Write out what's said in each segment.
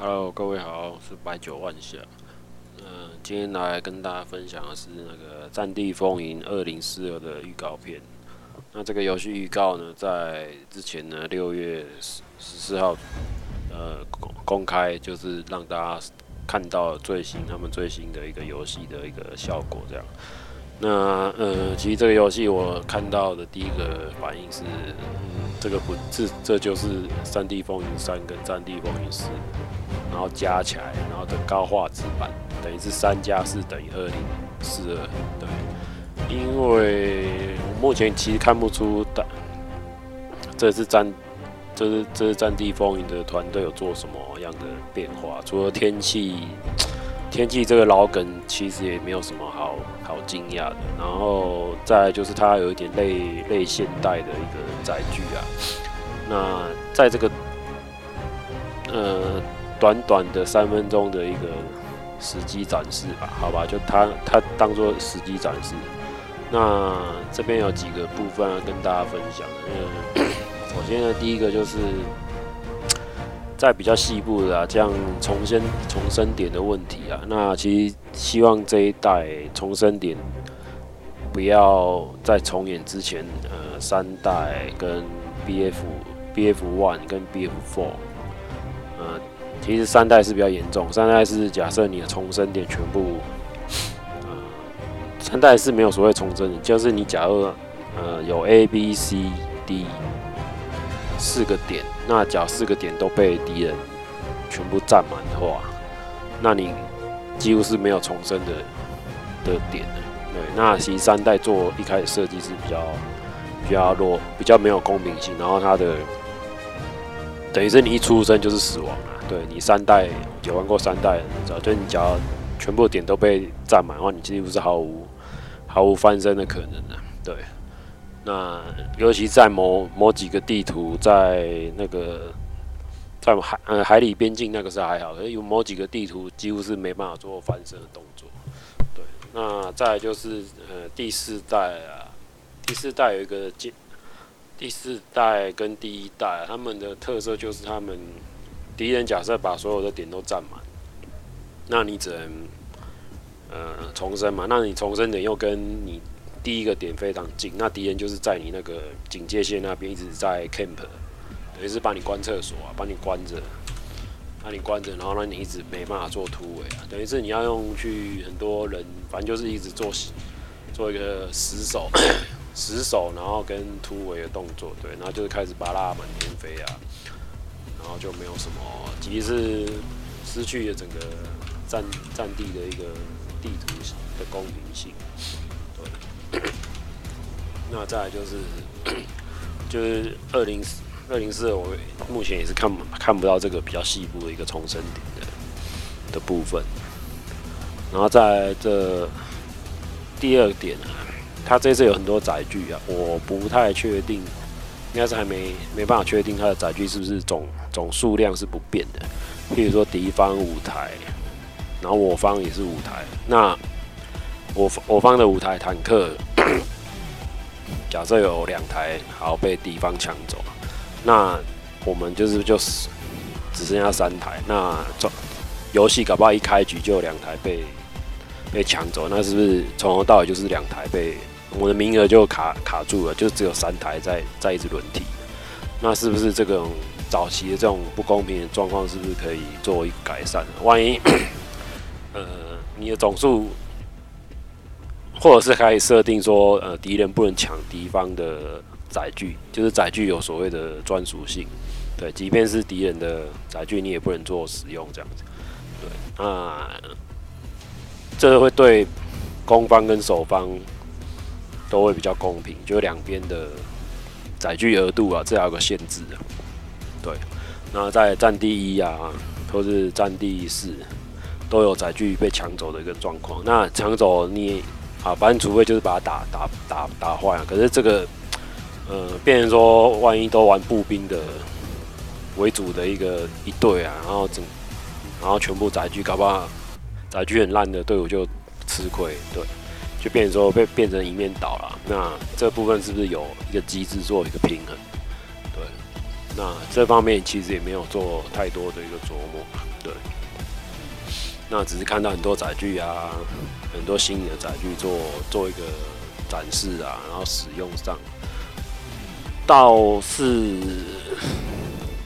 Hello，各位好，我是白酒万象。今天来跟大家分享的是那个《战地风云二零四二》的预告片。那这个游戏预告呢，在之前呢，六月十十四号，呃，公开，就是让大家看到最新他们最新的一个游戏的一个效果这样。那呃，其实这个游戏我看到的第一个反应是，嗯、这个不这这就是《三地风云三》跟《战地风云四》，然后加起来，然后的高画质版，等于是三加四等于二零四二，对。因为我目前其实看不出的，这是战，这是这是《战地风云》的团队有做什么样的变化，除了天气。天气这个老梗其实也没有什么好好惊讶的，然后再就是它有一点类类现代的一个载具啊。那在这个呃短短的三分钟的一个实机展示吧，好吧，就它它当做实机展示。那这边有几个部分要跟大家分享的。首先呢，第一个就是。在比较细部的啊，这样重生重生点的问题啊，那其实希望这一代重生点不要在重演之前，呃，三代跟 BF BF One 跟 BF Four，呃，其实三代是比较严重，三代是假设你的重生点全部，三代是没有所谓重生的，就是你假如呃有 A B C D。四个点，那假四个点都被敌人全部占满的话，那你几乎是没有重生的的点的。对，那其实三代做一开始设计是比较比较弱，比较没有公平性。然后它的等于是你一出生就是死亡啊。对，你三代有玩过三代，你知道，就你只要全部点都被占满的话，你几乎是毫无毫无翻身的可能的。对。那尤其在某某几个地图，在那个在海呃海里边境那个是还好，有某几个地图几乎是没办法做翻身的动作。对，那再就是呃第四代啊，第四代有一个第第四代跟第一代，他们的特色就是他们敌人假设把所有的点都占满，那你只能呃重生嘛，那你重生点又跟你。第一个点非常近，那敌人就是在你那个警戒线那边一直在 camp，等于是把你关厕所啊，把你关着，把你关着，然后让你一直没办法做突围啊，等于是你要用去很多人，反正就是一直做做一个死守，死守，然后跟突围的动作，对，然后就是开始巴拉满天飞啊，然后就没有什么，其实是失去了整个战战地的一个地图的公平性。那再来就是，就是二零二零四，我目前也是看看不到这个比较细部的一个重生点的的部分。然后在这第二点啊，它这次有很多载具啊，我不太确定，应该是还没没办法确定它的载具是不是总总数量是不变的。譬如说敌方五台，然后我方也是五台，那。我我方的五台坦克，假设有两台好被敌方抢走，那我们就是就是只剩下三台，那这游戏搞不好一开局就有两台被被抢走，那是不是从头到尾就是两台被我的名额就卡卡住了，就只有三台在在一直轮替？那是不是这种早期的这种不公平的状况，是不是可以做一改善？万一呃你的总数。或者是可以设定说，呃，敌人不能抢敌方的载具，就是载具有所谓的专属性，对，即便是敌人的载具，你也不能做使用这样子，对，那这会对攻方跟守方都会比较公平，就两边的载具额度啊，这有个限制啊，对，那在战地一啊，或是战地四都有载具被抢走的一个状况，那抢走你。啊，反正除非就是把它打打打打坏啊。可是这个，呃，变成说，万一都玩步兵的，为主的一个一队啊，然后整，然后全部载具搞不好载具很烂的队伍就吃亏，对，就变成说被变成一面倒了。那这部分是不是有一个机制做一个平衡？对，那这方面其实也没有做太多的一个琢磨，对。那只是看到很多载具啊，很多新的载具做做一个展示啊，然后使用上，倒是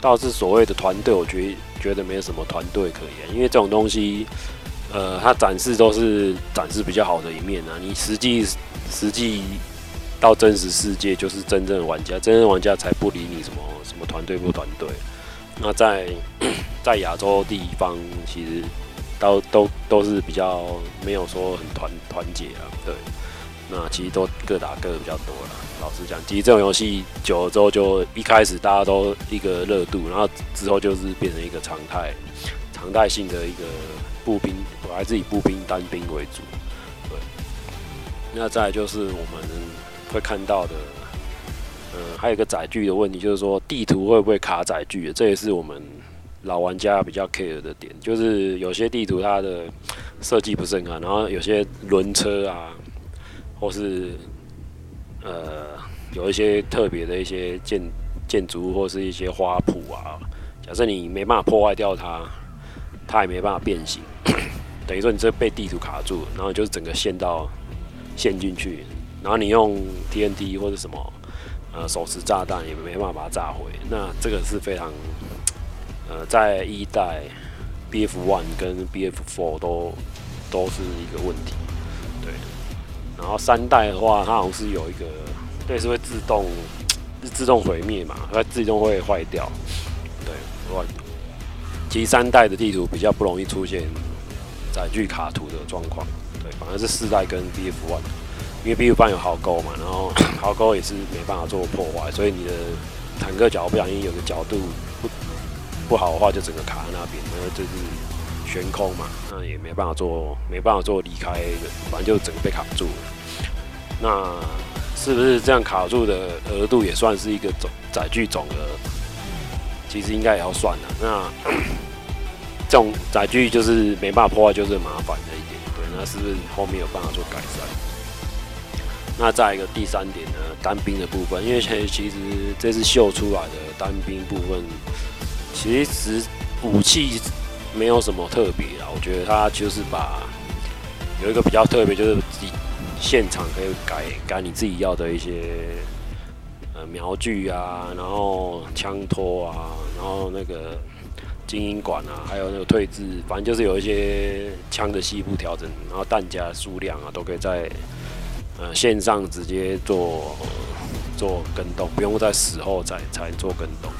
倒是所谓的团队，我觉觉得没有什么团队可言，因为这种东西，呃，它展示都是展示比较好的一面啊，你实际实际到真实世界，就是真正的玩家，真正玩家才不理你什么什么团队不团队。那在在亚洲地方，其实。都都都是比较没有说很团团结啊，对，那其实都各打各的比较多了。老实讲，其实这种游戏久了之后，就一开始大家都一个热度，然后之后就是变成一个常态，常态性的一个步兵，我还是以步兵单兵为主。对，那再来就是我们会看到的，嗯，还有一个载具的问题，就是说地图会不会卡载具？这也是我们。老玩家比较 care 的点，就是有些地图它的设计不是很好，然后有些轮车啊，或是呃有一些特别的一些建建筑或是一些花圃啊，假设你没办法破坏掉它，它也没办法变形，等于说你这被地图卡住，然后就是整个陷到陷进去，然后你用 TNT 或者什么呃手持炸弹也没办法把它炸毁，那这个是非常。呃，在一代 BF One 跟 BF Four 都都是一个问题，对。然后三代的话，它好像是有一个，对，是会自动自动毁灭嘛，它自动会坏掉，对。其实三代的地图比较不容易出现载具卡图的状况，对。反而是四代跟 BF One，因为 BF One 有壕沟嘛，然后 壕沟也是没办法做破坏，所以你的坦克脚不小心有个角度不。不好的话就整个卡在那边，那就是悬空嘛，那也没办法做，没办法做离开的，反正就整个被卡住了。那是不是这样卡住的额度也算是一个总载具总额？其实应该也要算的。那 这种载具就是没办法破坏，就是麻烦的一点。对，那是不是后面有办法做改善？那再一个第三点呢，单兵的部分，因为其实这次秀出来的单兵部分。其实武器没有什么特别啊，我觉得它就是把有一个比较特别，就是自己现场可以改改你自己要的一些呃瞄具啊，然后枪托啊，然后那个精英管啊，还有那个退置，反正就是有一些枪的细部调整，然后弹夹数量啊，都可以在呃线上直接做做跟动，不用在死后再才做跟动。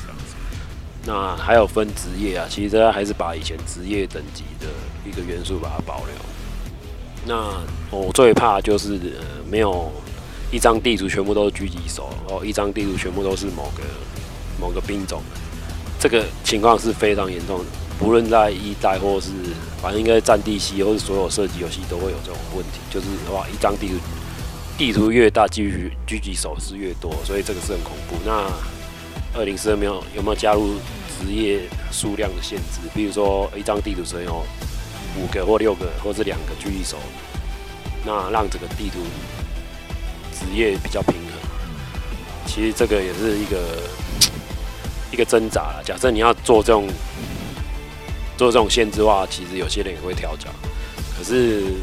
那还有分职业啊，其实还是把以前职业等级的一个元素把它保留。那我最怕就是呃没有一张地图全部都是狙击手，哦，一张地图全部都是某个某个兵种，这个情况是非常严重的。不论在一代或是反正应该战地系或是所有射击游戏都会有这种问题，就是哇一张地图地图越大，狙击狙击手是越多，所以这个是很恐怖。那二零四二没有有没有加入？职业数量的限制，比如说一张地图只有五个或六个，或是两个狙击手，那让整个地图职业比较平衡。其实这个也是一个一个挣扎了。假设你要做这种做这种限制的话，其实有些人也会跳脚。可是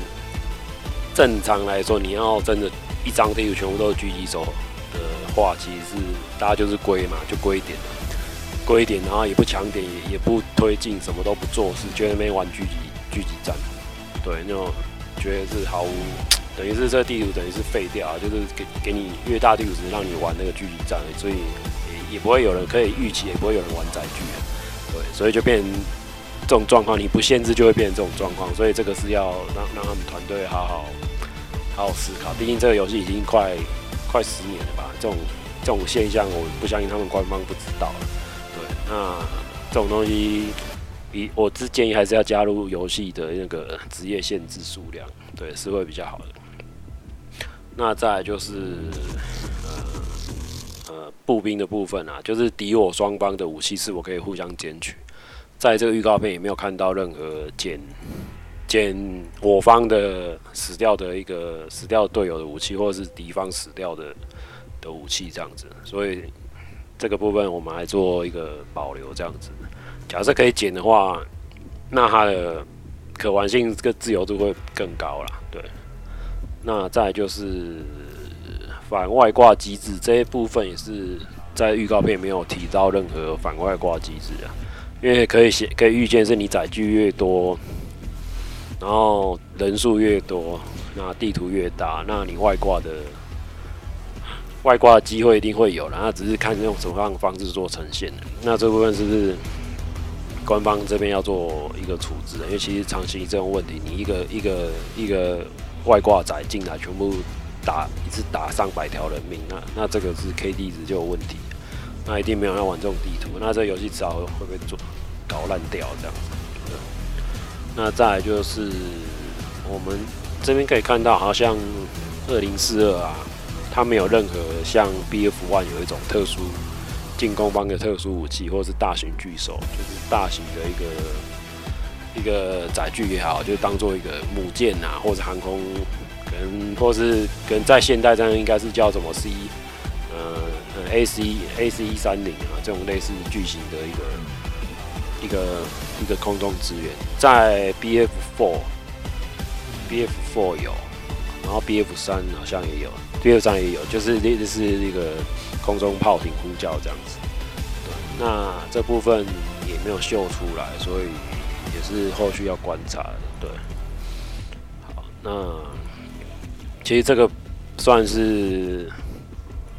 正常来说，你要真的，一张地图全部都是狙击手的话，其实是大家就是归嘛，就归一点。贵一点，然后也不强点，也也不推进，什么都不做，是觉得没玩狙击狙击战，对，那种觉得是毫无，等于是这个地图等于是废掉啊，就是给给你越大地图只让你玩那个狙击战，所以也也不会有人可以预期，也不会有人玩载具，对，所以就变成这种状况，你不限制就会变成这种状况，所以这个是要让让他们团队好好好好思考，毕竟这个游戏已经快快十年了吧，这种这种现象我不相信他们官方不知道。那这种东西，比我之建议还是要加入游戏的那个 职业限制数量，对，是会比较好的。那再就是，呃呃步兵的部分啊，就是敌我双方的武器是否可以互相捡取。在这个预告片也没有看到任何捡捡我方的死掉的一个死掉队友的武器，或者是敌方死掉的的武器这样子。所以这个部分我们来做一个保留这样子。假设可以减的话，那它的可玩性跟自由度会更高啦。对，那再就是反外挂机制这一部分也是在预告片没有提到任何反外挂机制啊。因为可以写，可以预见是你载具越多，然后人数越多，那地图越大，那你外挂的外挂的机会一定会有，然后只是看用什么样的方式做呈现。那这部分是不是官方这边要做一个处置？因为其实长期这种问题，你一个一个一个外挂仔进来，全部打一次打上百条人命，那那这个是 KD 值就有问题。那一定没有要玩这种地图，那这游戏迟早会被做搞烂掉这样。那再来就是我们这边可以看到，好像二零四二啊，它没有任何像 BF One 有一种特殊进攻方的特殊武器，或者是大型巨兽，就是大型的一个一个载具也好，就当做一个母舰啊，或者航空，可能或是跟在现代战争应该是叫什么 C 呃。A C A C 一三零啊，这种类似巨型的一个一个一个空中支援，在 B F four B F four 有，然后 B F 三好像也有，B F 三也有，就是类似是一个空中炮艇呼叫这样子。对，那这部分也没有秀出来，所以也是后续要观察的。对，好，那其实这个算是。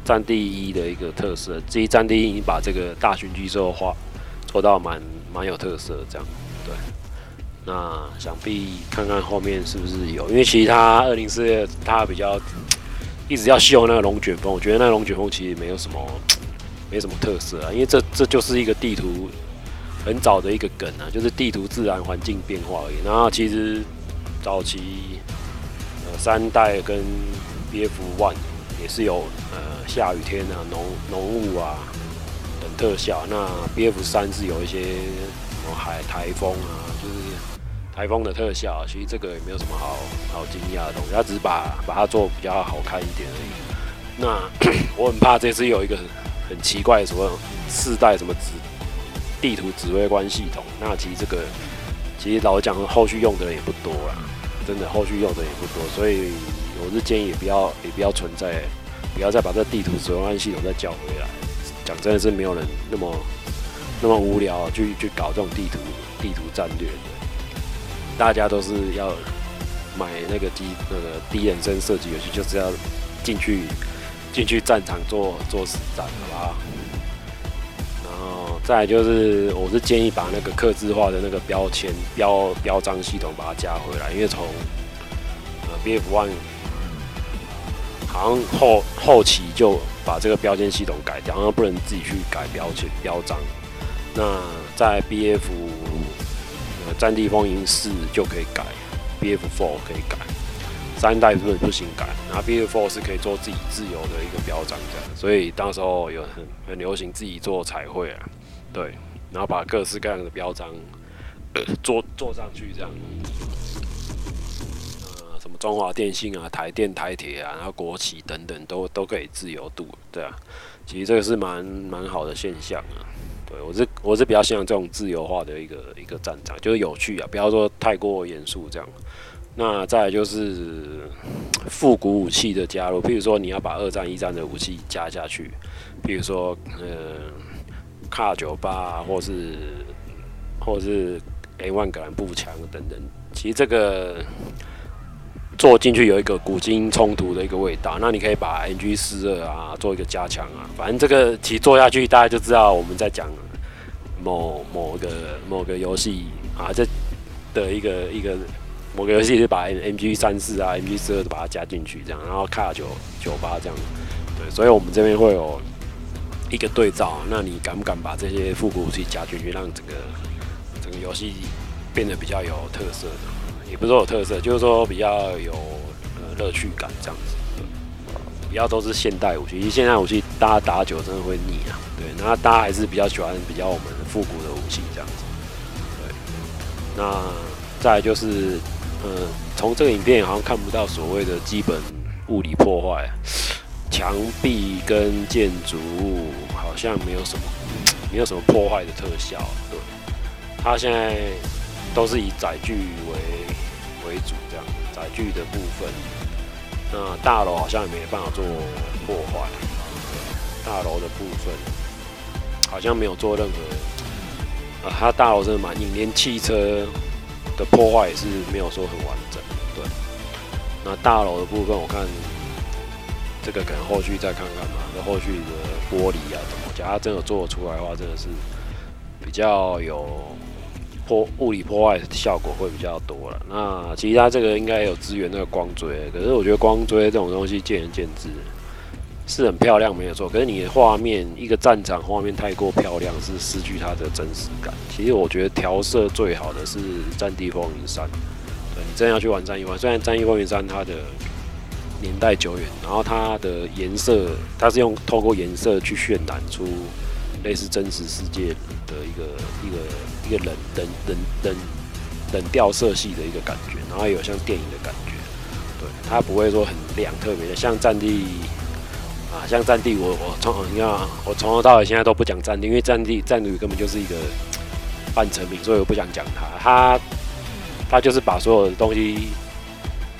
战地一的一个特色，至于战地一已经把这个大型巨兽化做到蛮蛮有特色，这样对。那想必看看后面是不是有，因为其实他二零四他比较一直要秀那个龙卷风，我觉得那龙卷风其实没有什么 没什么特色啊，因为这这就是一个地图很早的一个梗啊，就是地图自然环境变化而已。然后其实早期呃三代跟 BF One 也是有呃。下雨天啊，浓浓雾啊等特效。那 BF 三是有一些什么海台风啊，就是台风的特效。其实这个也没有什么好好惊讶的东西，他只是把把它做比较好看一点而已。那 我很怕这次有一个很，很奇怪的什么四代什么指地图指挥官系统。那其实这个其实老实讲，后续用的人也不多啦，真的后续用的也不多，所以我是建议也不要也不要存在。不要再把这地图指挥官系统再叫回来。讲真的是没有人那么那么无聊去去搞这种地图地图战略的。大家都是要买那个机那个第一人称射击游戏，就是要进去进去战场做做实战，好不好？然后再就是，我是建议把那个克制化的那个标签标标章系统把它加回来，因为从呃 BF One。好像后后期就把这个标签系统改掉，然后不能自己去改标签标章。那在 BF 呃战地风云四就可以改，BF Four 可以改，三代是不是不行改？然后 BF Four 是可以做自己自由的一个标章这样，所以当时候有很很流行自己做彩绘啊，对，然后把各式各样的标章呃 做做上去这样。什么中华电信啊，台电、台铁啊，然后国企等等，都都可以自由度，对啊，其实这个是蛮蛮好的现象啊。对我是我是比较喜欢这种自由化的一个一个战场，就是有趣啊，不要说太过严肃这样。那再来就是 复古武器的加入，譬如说你要把二战、一战的武器加下去，譬如说呃卡九八，或是或是 A 万格兰步枪等等，其实这个。做进去有一个古今冲突的一个味道，那你可以把 MG 四二啊做一个加强啊，反正这个其实做下去大家就知道我们在讲某某个某个游戏啊，这的一个一个某个游戏是把 MG 三四啊 MG 四二都把它加进去这样，然后卡九九八这样，对，所以我们这边会有一个对照，那你敢不敢把这些复古武器加进去，让整个整个游戏变得比较有特色的？也不是说有特色，就是说比较有呃乐趣感这样子。比较都是现代武器，因为现代武器大家打久真的会腻啊。对，那大家还是比较喜欢比较我们复古的武器这样子。对，那再来就是，呃，从这个影片好像看不到所谓的基本物理破坏，墙壁跟建筑物好像没有什么，没有什么破坏的特效。对，它现在都是以载具为为主这样，载具的部分。那大楼好像也没办法做破坏，大楼的部分好像没有做任何，啊，它大楼真的蛮硬，连汽车的破坏也是没有说很完整。对，那大楼的部分我看这个可能后续再看看嘛，那后续的玻璃啊怎么，假如它真的做出来的话，真的是比较有。破物理破坏效果会比较多了。那其他这个应该有支援那个光锥，可是我觉得光锥这种东西见仁见智，是很漂亮没有错。可是你的画面一个战场画面太过漂亮，是失去它的真实感。其实我觉得调色最好的是《战地风云三》。对，你真要去玩《战地风》，虽然《战地风云三》它的年代久远，然后它的颜色它是用透过颜色去渲染出类似真实世界的一个一个。一个冷冷冷冷冷调色系的一个感觉，然后有像电影的感觉，对，它不会说很亮，特别的像战地啊，像战地我我从你看我从头到尾现在都不讲战地，因为战地战旅根本就是一个半成品，所以我不想讲它。它它就是把所有的东西，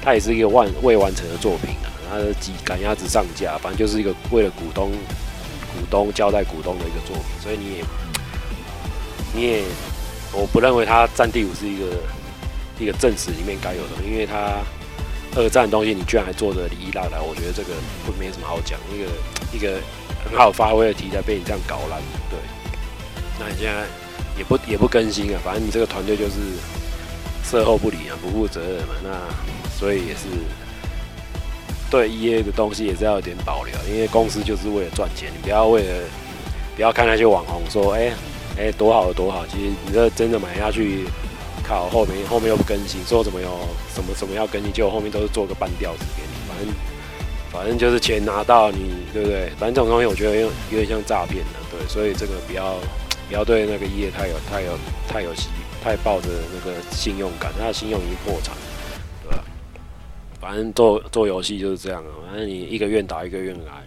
它也是一个完未完成的作品啊，它的几赶鸭子上架，反正就是一个为了股东股东交代股东的一个作品，所以你也你也。我不认为他战地五是一个一个正史里面该有的，因为他二战的东西你居然还做得哩哩啦啦，我觉得这个不没什么好讲。一个一个很好发挥的题材被你这样搞烂，对。那你现在也不也不更新啊，反正你这个团队就是售后不理啊，不负责任嘛。那所以也是对 EA 的东西也是要有点保留，因为公司就是为了赚钱，你不要为了不要看那些网红说，哎、哎、多好多好！其实你这真的买下去，靠后面后面又不更新，说什么有什么什么要更新，结果后面都是做个半吊子给你。反正反正就是钱拿到你，对不对？反正这种东西我觉得有有点像诈骗的，对。所以这个不要不要对那个业太有太有太有太抱着那个信用感，他的信用已经破产，对吧？反正做做游戏就是这样啊，反正你一个愿打一个愿挨，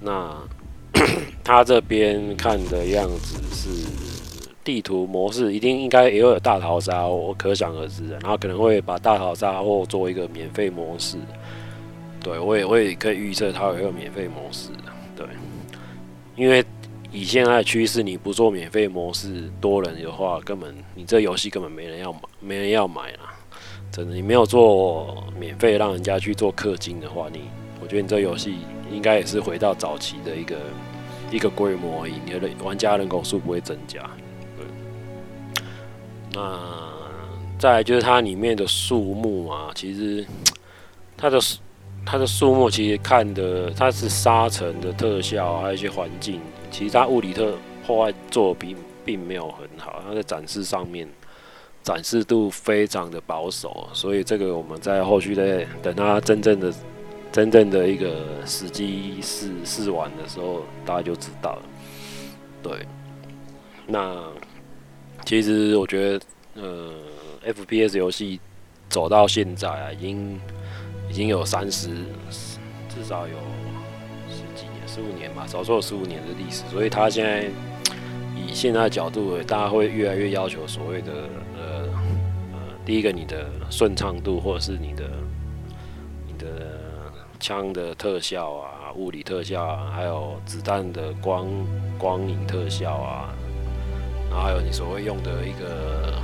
那。他这边看的样子是地图模式，一定应该也有大逃杀，我可想而知的。然后可能会把大逃杀或做一个免费模式。对，我也我也可以预测它有一个免费模式。对，因为以现在的趋势，你不做免费模式，多人的话，根本你这游戏根本没人要买，没人要买啦。真的，你没有做免费让人家去做氪金的话，你我觉得你这游戏应该也是回到早期的一个。一个规模而已，你的玩家人口数不会增加。对，那再就是它里面的树木啊，其实它的它的树木其实看的它是沙尘的特效，还有一些环境，其实它物理特破坏做比并没有很好，它在展示上面展示度非常的保守，所以这个我们在后续再等它真正的。真正的一个实际试试玩的时候，大家就知道了。对，那其实我觉得，呃，FPS 游戏走到现在啊，已经已经有三十，至少有十几年、十五年吧，少说有十五年的历史。所以，他现在以现在的角度，大家会越来越要求所谓的呃呃，第一个你的顺畅度，或者是你的你的。枪的特效啊，物理特效啊，还有子弹的光光影特效啊，然后还有你所谓用的一个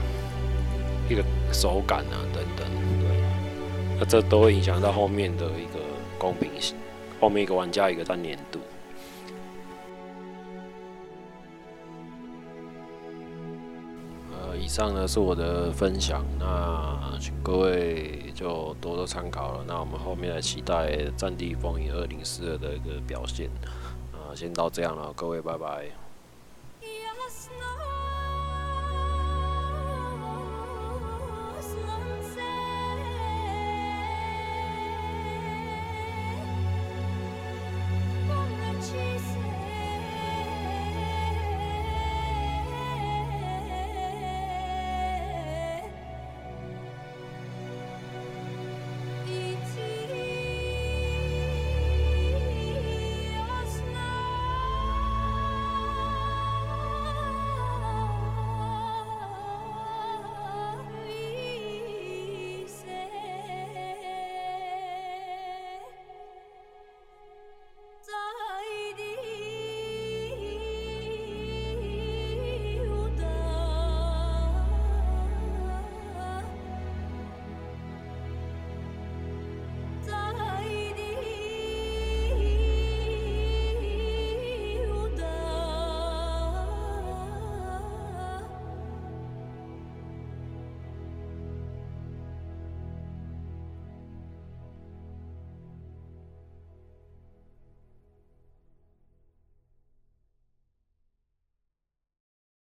一个手感啊等等，对，那这都会影响到后面的一个公平性，后面一个玩家一个粘连度。以上呢是我的分享，那请各位就多多参考了。那我们后面来期待战地风云二零四二的一个表现。先到这样了各位拜拜。